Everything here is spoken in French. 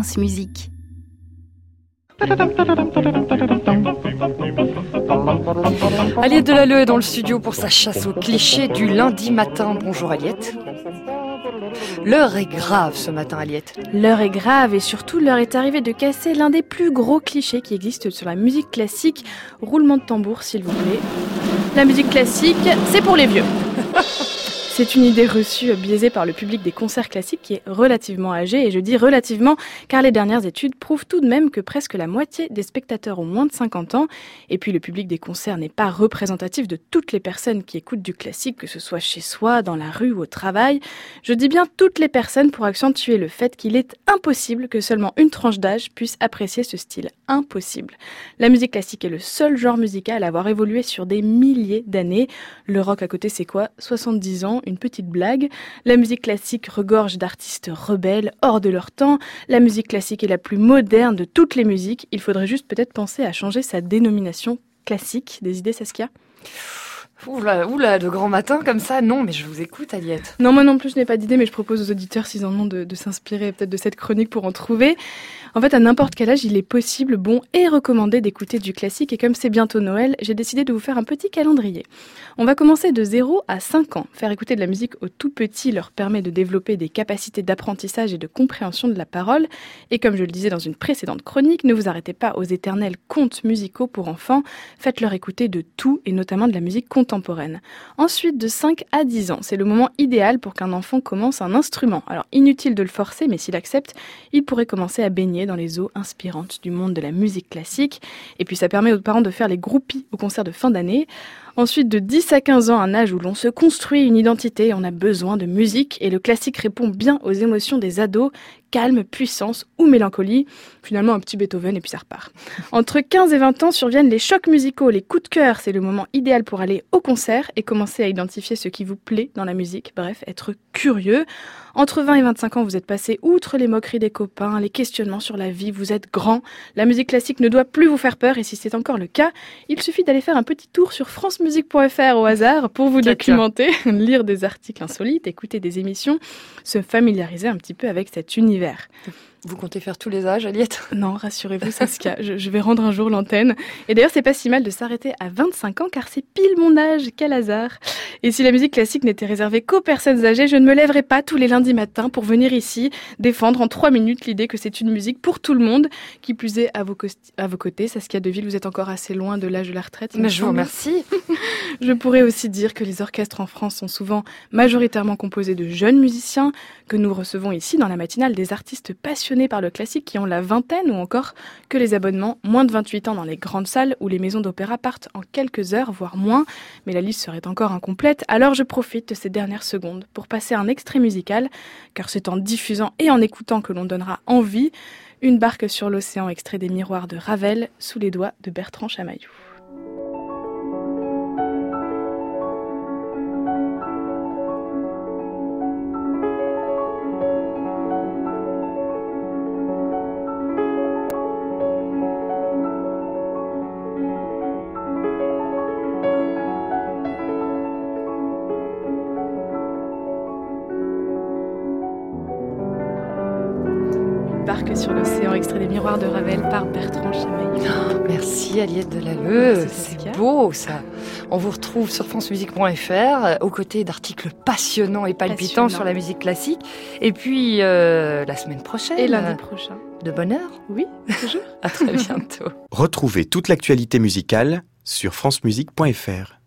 France Musique. Aliette Delalleux est dans le studio pour sa chasse aux clichés du lundi matin. Bonjour Aliette. L'heure est grave ce matin, Aliette. L'heure est grave et surtout l'heure est arrivée de casser l'un des plus gros clichés qui existent sur la musique classique. Roulement de tambour, s'il vous plaît. La musique classique, c'est pour les vieux. C'est une idée reçue biaisée par le public des concerts classiques qui est relativement âgé, et je dis relativement car les dernières études prouvent tout de même que presque la moitié des spectateurs ont moins de 50 ans, et puis le public des concerts n'est pas représentatif de toutes les personnes qui écoutent du classique, que ce soit chez soi, dans la rue ou au travail. Je dis bien toutes les personnes pour accentuer le fait qu'il est impossible que seulement une tranche d'âge puisse apprécier ce style. Impossible. La musique classique est le seul genre musical à avoir évolué sur des milliers d'années. Le rock à côté c'est quoi? 70 ans, une petite blague. La musique classique regorge d'artistes rebelles, hors de leur temps. La musique classique est la plus moderne de toutes les musiques. Il faudrait juste peut-être penser à changer sa dénomination classique. Des idées, Saskia? Oula, oula, de grand matin comme ça, non, mais je vous écoute, Aliette. Non, moi non plus, je n'ai pas d'idée, mais je propose aux auditeurs, s'ils en ont, de, de s'inspirer peut-être de cette chronique pour en trouver. En fait, à n'importe quel âge, il est possible, bon et recommandé d'écouter du classique. Et comme c'est bientôt Noël, j'ai décidé de vous faire un petit calendrier. On va commencer de 0 à 5 ans. Faire écouter de la musique aux tout petits leur permet de développer des capacités d'apprentissage et de compréhension de la parole. Et comme je le disais dans une précédente chronique, ne vous arrêtez pas aux éternels contes musicaux pour enfants. Faites-leur écouter de tout et notamment de la musique contemporaine. Ensuite, de 5 à 10 ans, c'est le moment idéal pour qu'un enfant commence un instrument. Alors, inutile de le forcer, mais s'il accepte, il pourrait commencer à baigner dans les eaux inspirantes du monde de la musique classique. Et puis, ça permet aux parents de faire les groupies au concert de fin d'année. Ensuite, de 10 à 15 ans, un âge où l'on se construit une identité, on a besoin de musique et le classique répond bien aux émotions des ados, calme, puissance ou mélancolie. Finalement, un petit Beethoven et puis ça repart. Entre 15 et 20 ans surviennent les chocs musicaux, les coups de cœur. C'est le moment idéal pour aller au concert et commencer à identifier ce qui vous plaît dans la musique. Bref, être curieux. Entre 20 et 25 ans, vous êtes passé outre les moqueries des copains, les questionnements sur la vie, vous êtes grand. La musique classique ne doit plus vous faire peur et si c'est encore le cas, il suffit d'aller faire un petit tour sur francemusique.fr au hasard pour vous documenter, lire des articles insolites, écouter des émissions, se familiariser un petit peu avec cet univers. Vous comptez faire tous les âges, Aliette Non, rassurez-vous, Saskia, je, je, vais rendre un jour l'antenne. Et d'ailleurs, c'est pas si mal de s'arrêter à 25 ans, car c'est pile mon âge, quel hasard. Et si la musique classique n'était réservée qu'aux personnes âgées, je ne me lèverais pas tous les lundis matins pour venir ici défendre en trois minutes l'idée que c'est une musique pour tout le monde. Qui plus est, à vos, à vos côtés, Saskia Deville, vous êtes encore assez loin de l'âge de la retraite. Mais je vous remercie. je pourrais aussi dire que les orchestres en France sont souvent majoritairement composés de jeunes musiciens, que nous recevons ici dans la matinale des artistes passionnés par le classique qui ont la vingtaine ou encore que les abonnements moins de 28 ans dans les grandes salles où les maisons d'opéra partent en quelques heures, voire moins, mais la liste serait encore incomplète, alors je profite de ces dernières secondes pour passer un extrait musical, car c'est en diffusant et en écoutant que l'on donnera envie, une barque sur l'océan extrait des miroirs de Ravel sous les doigts de Bertrand Chamaillou. Barque sur l'océan, extrait des miroirs de Ravel par Bertrand. Oh, merci Aliette Delalleux, c'est beau ça. On vous retrouve sur francemusique.fr aux côtés d'articles passionnants et palpitants Passionnant. sur la musique classique. Et puis euh, la semaine prochaine. Et lundi prochain. De bonne heure Oui, toujours. à très bientôt. Retrouvez toute l'actualité musicale sur francemusique.fr.